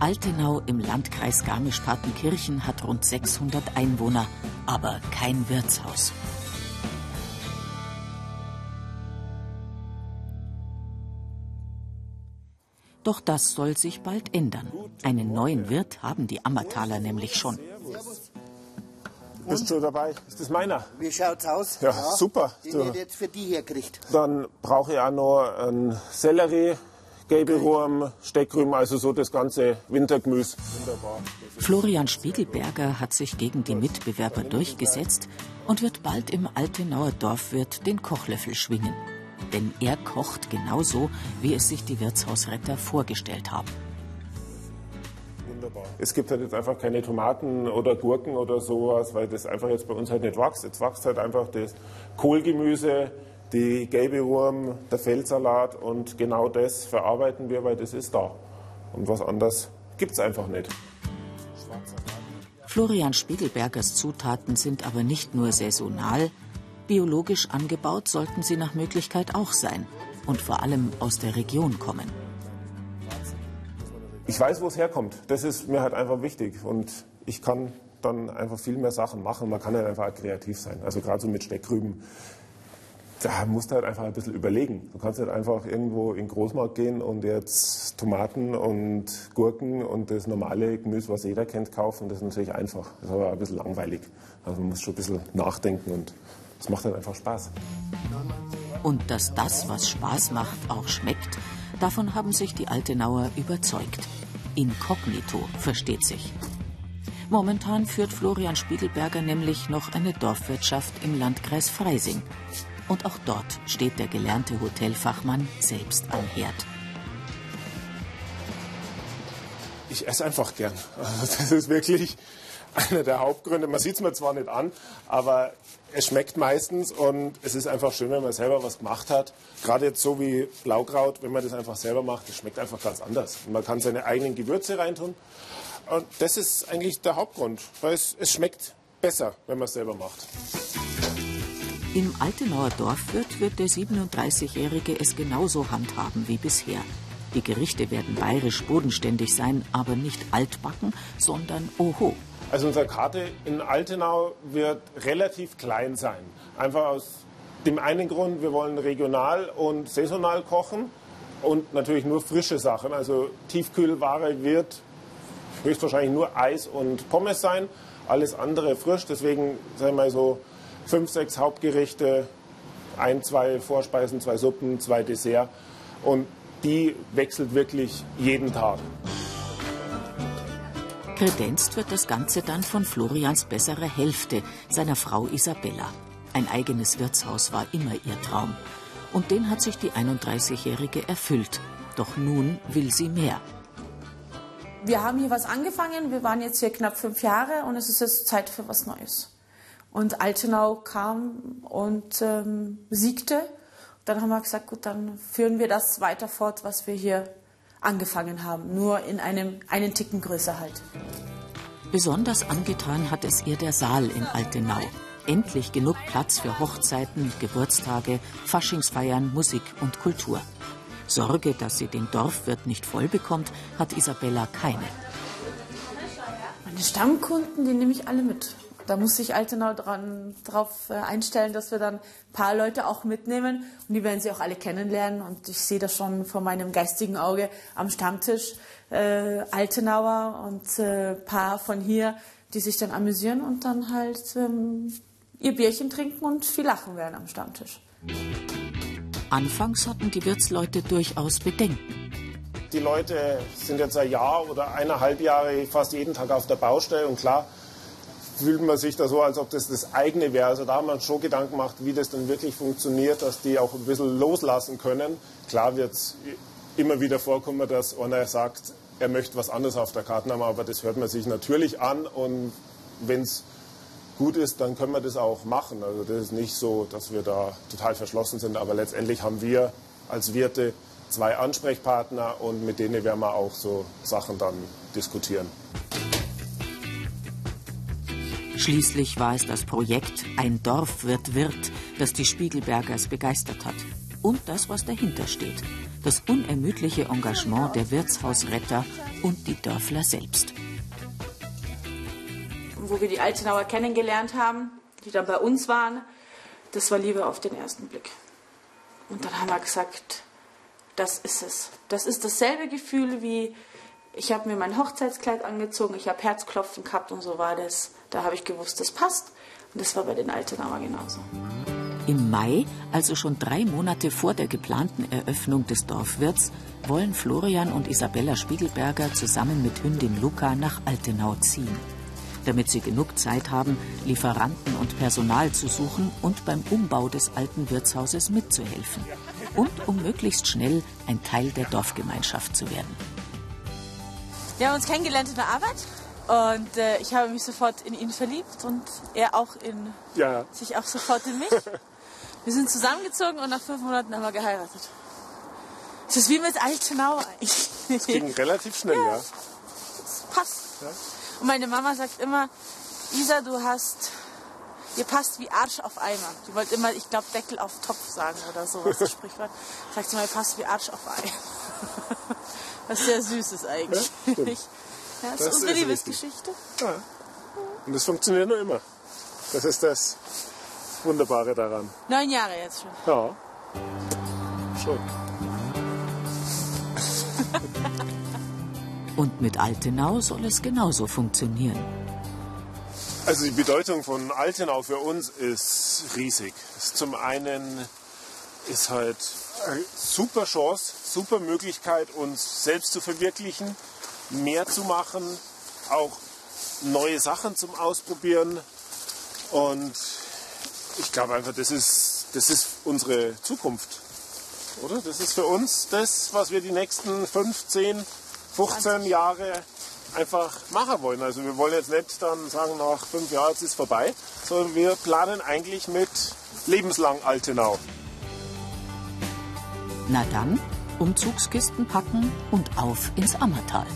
Altenau im Landkreis Garmisch-Partenkirchen hat rund 600 Einwohner, aber kein Wirtshaus. Doch das soll sich bald ändern. Einen neuen Wirt haben die Ammertaler nämlich schon. Bist du dabei? Ist das meiner? Wie schaut's aus? Ja, super. Den So. ihr jetzt für die hier kriegt. Dann brauche ich auch noch einen Sellerie, Gäbelwurm, Steckrüben, also so das ganze Wintergemüse. Wunderbar. Florian Spiegelberger hat sich gegen die Mitbewerber durchgesetzt und wird bald im Altenauer Dorfwirt den Kochlöffel schwingen. Denn er kocht genauso, wie es sich die Wirtshausretter vorgestellt haben. Wunderbar. Es gibt halt jetzt einfach keine Tomaten oder Gurken oder sowas, weil das einfach jetzt bei uns halt nicht wächst. Jetzt wächst halt einfach das Kohlgemüse, die gelbe Wurm, der Feldsalat und genau das verarbeiten wir, weil das ist da. Und was anderes gibt es einfach nicht. Florian Spiegelbergers Zutaten sind aber nicht nur saisonal, biologisch angebaut sollten sie nach Möglichkeit auch sein und vor allem aus der Region kommen. Ich weiß, wo es herkommt. Das ist mir halt einfach wichtig. Und ich kann dann einfach viel mehr Sachen machen. Man kann halt einfach kreativ sein. Also gerade so mit Steckrüben. Da musst du halt einfach ein bisschen überlegen. Du kannst halt einfach irgendwo in den Großmarkt gehen und jetzt Tomaten und Gurken und das normale Gemüse, was jeder kennt, kaufen. Das ist natürlich einfach. Das ist aber ein bisschen langweilig. Also man muss schon ein bisschen nachdenken und das macht halt einfach Spaß. Und dass das, was Spaß macht, auch schmeckt, davon haben sich die Altenauer überzeugt. Inkognito versteht sich. Momentan führt Florian Spiegelberger nämlich noch eine Dorfwirtschaft im Landkreis Freising. Und auch dort steht der gelernte Hotelfachmann selbst am Herd. Ich esse einfach gern. Das ist wirklich einer der Hauptgründe. Man sieht es mir zwar nicht an, aber es schmeckt meistens und es ist einfach schön, wenn man selber was gemacht hat. Gerade jetzt so wie Blaukraut, wenn man das einfach selber macht, das schmeckt einfach ganz anders. Man kann seine eigenen Gewürze reintun. Und das ist eigentlich der Hauptgrund, weil es, es schmeckt besser, wenn man es selber macht. Im Altenauer Dorfwirt wird der 37-Jährige es genauso handhaben wie bisher. Die Gerichte werden bayerisch bodenständig sein, aber nicht altbacken, sondern oho. Also unsere Karte in Altenau wird relativ klein sein. Einfach aus dem einen Grund, wir wollen regional und saisonal kochen und natürlich nur frische Sachen. Also Tiefkühlware wird höchstwahrscheinlich nur Eis und Pommes sein, alles andere frisch. Deswegen sagen wir mal so fünf, sechs Hauptgerichte, ein, zwei Vorspeisen, zwei Suppen, zwei Dessert und die wechselt wirklich jeden Tag. Kredenzt wird das Ganze dann von Florians besserer Hälfte, seiner Frau Isabella. Ein eigenes Wirtshaus war immer ihr Traum. Und den hat sich die 31-Jährige erfüllt. Doch nun will sie mehr. Wir haben hier was angefangen, wir waren jetzt hier knapp fünf Jahre und es ist jetzt Zeit für was Neues. Und Altenau kam und ähm, siegte. Dann haben wir gesagt, gut, dann führen wir das weiter fort, was wir hier angefangen haben, nur in einem einen Ticken größer halt. Besonders angetan hat es ihr der Saal in Altenau. Endlich genug Platz für Hochzeiten, Geburtstage, Faschingsfeiern, Musik und Kultur. Sorge, dass sie den Dorfwirt nicht voll bekommt, hat Isabella keine. Meine Stammkunden, die nehme ich alle mit. Da muss sich Altenau dran, drauf äh, einstellen, dass wir dann ein paar Leute auch mitnehmen und die werden sie auch alle kennenlernen. Und ich sehe das schon vor meinem geistigen Auge am Stammtisch. Äh, Altenauer und äh, paar von hier, die sich dann amüsieren und dann halt ähm, ihr Bierchen trinken und viel lachen werden am Stammtisch. Anfangs hatten die Wirtsleute durchaus Bedenken. Die Leute sind jetzt ein Jahr oder eineinhalb Jahre fast jeden Tag auf der Baustelle und klar fühlt man sich da so, als ob das das eigene wäre. Also da haben wir uns schon Gedanken gemacht, wie das dann wirklich funktioniert, dass die auch ein bisschen loslassen können. Klar wird es immer wieder vorkommen, dass einer sagt, er möchte was anderes auf der Karte haben, aber das hört man sich natürlich an und wenn es gut ist, dann können wir das auch machen. Also das ist nicht so, dass wir da total verschlossen sind, aber letztendlich haben wir als Wirte zwei Ansprechpartner und mit denen werden wir auch so Sachen dann diskutieren. Schließlich war es das Projekt Ein Dorf wird Wirt, das die Spiegelbergers begeistert hat. Und das, was dahinter steht. das unermüdliche Engagement der Wirtshausretter und die Dörfler selbst. Wo wir die Altenauer kennengelernt haben, die dann bei uns waren, das war Liebe auf den ersten Blick. Und dann haben wir gesagt, das ist es. Das ist dasselbe Gefühl wie, ich habe mir mein Hochzeitskleid angezogen, ich habe Herzklopfen gehabt und so war das. Da habe ich gewusst, das passt. Und das war bei den Altenauer genauso. Im Mai, also schon drei Monate vor der geplanten Eröffnung des Dorfwirts, wollen Florian und Isabella Spiegelberger zusammen mit Hündin Luca nach Altenau ziehen. Damit sie genug Zeit haben, Lieferanten und Personal zu suchen und beim Umbau des alten Wirtshauses mitzuhelfen. Und um möglichst schnell ein Teil der Dorfgemeinschaft zu werden. Wir haben uns kennengelernt in der Arbeit und äh, ich habe mich sofort in ihn verliebt und er auch in Ja. sich auch sofort in mich. Wir sind zusammengezogen und nach fünf Monaten haben wir geheiratet. Es ist wie mit Altenau eigentlich. Ging relativ schnell, ja. Es passt. Und meine Mama sagt immer, Isa, du hast, ihr passt wie Arsch auf Eimer. Die wollte immer, ich glaube, Deckel auf Topf sagen oder sowas, das Sprichwort. Sagt sie mal, ihr passt wie Arsch auf Ei. Was sehr süß ist eigentlich. Ja. Ja, das, Das ist unsere Liebesgeschichte. ja. Und das funktioniert nur immer. Das ist das Wunderbare daran. Neun Jahre jetzt schon. Ja. Schon. Und mit Altenau soll es genauso funktionieren. Also die Bedeutung von Altenau für uns ist riesig. Zum einen ist halt eine super Chance, super Möglichkeit, uns selbst zu verwirklichen, mehr zu machen, auch neue Sachen zum Ausprobieren. Und ich glaube einfach, das ist, das ist unsere Zukunft. Oder? Das ist für uns das, was wir die nächsten 15, 15 Jahre einfach machen wollen. Also wir wollen jetzt nicht dann sagen, nach fünf Jahren jetzt ist vorbei, sondern wir planen eigentlich mit lebenslang Altenau. Na dann, Umzugskisten packen und auf ins Ammertal.